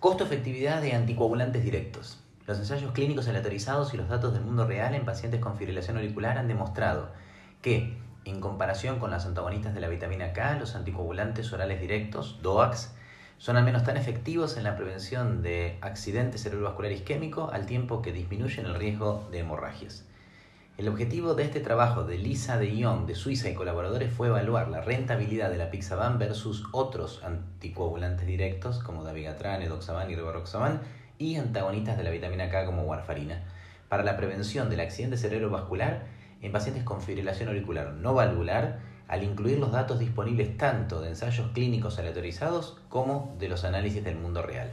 Costo-efectividad de anticoagulantes directos. Los ensayos clínicos aleatorizados y los datos del mundo real en pacientes con fibrilación auricular han demostrado que, en comparación con las antagonistas de la vitamina K, los anticoagulantes orales directos, DOACs, son al menos tan efectivos en la prevención de accidente cerebrovascular isquémico al tiempo que disminuyen el riesgo de hemorragias. El objetivo de este trabajo de Lisa de Jong de Suiza y colaboradores fue evaluar la rentabilidad de la Pixaban versus otros anticoagulantes directos como dabigatran, edoxaban y rivaroxaban y antagonistas de la vitamina K como warfarina para la prevención del accidente cerebrovascular en pacientes con fibrilación auricular no valvular al incluir los datos disponibles tanto de ensayos clínicos aleatorizados como de los análisis del mundo real.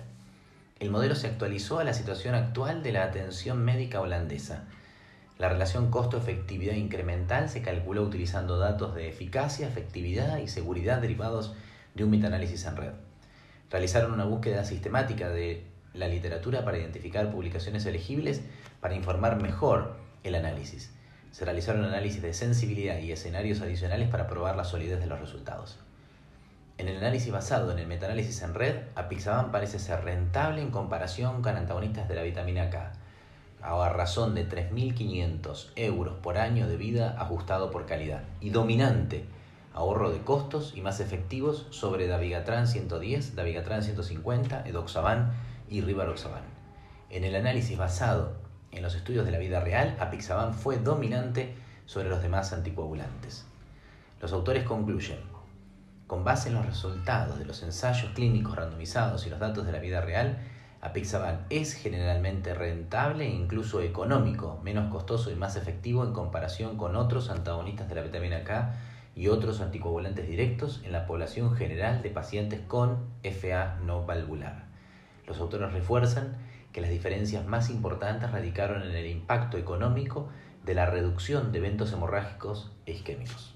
El modelo se actualizó a la situación actual de la atención médica holandesa. La relación costo-efectividad incremental se calculó utilizando datos de eficacia, efectividad y seguridad derivados de un metaanálisis en red. Realizaron una búsqueda sistemática de la literatura para identificar publicaciones elegibles para informar mejor el análisis se realizaron análisis de sensibilidad y escenarios adicionales para probar la solidez de los resultados. En el análisis basado en el metaanálisis en red, Apixaban parece ser rentable en comparación con antagonistas de la vitamina K, a razón de 3.500 euros por año de vida ajustado por calidad, y dominante, ahorro de costos y más efectivos sobre Davigatran 110, Davigatran 150, Edoxaban y Rivaroxaban. En el análisis basado en los estudios de la vida real, apixaban fue dominante sobre los demás anticoagulantes. Los autores concluyen, con base en los resultados de los ensayos clínicos randomizados y los datos de la vida real, apixaban es generalmente rentable e incluso económico, menos costoso y más efectivo en comparación con otros antagonistas de la vitamina K y otros anticoagulantes directos en la población general de pacientes con FA no valvular. Los autores refuerzan que las diferencias más importantes radicaron en el impacto económico de la reducción de eventos hemorrágicos e isquémicos.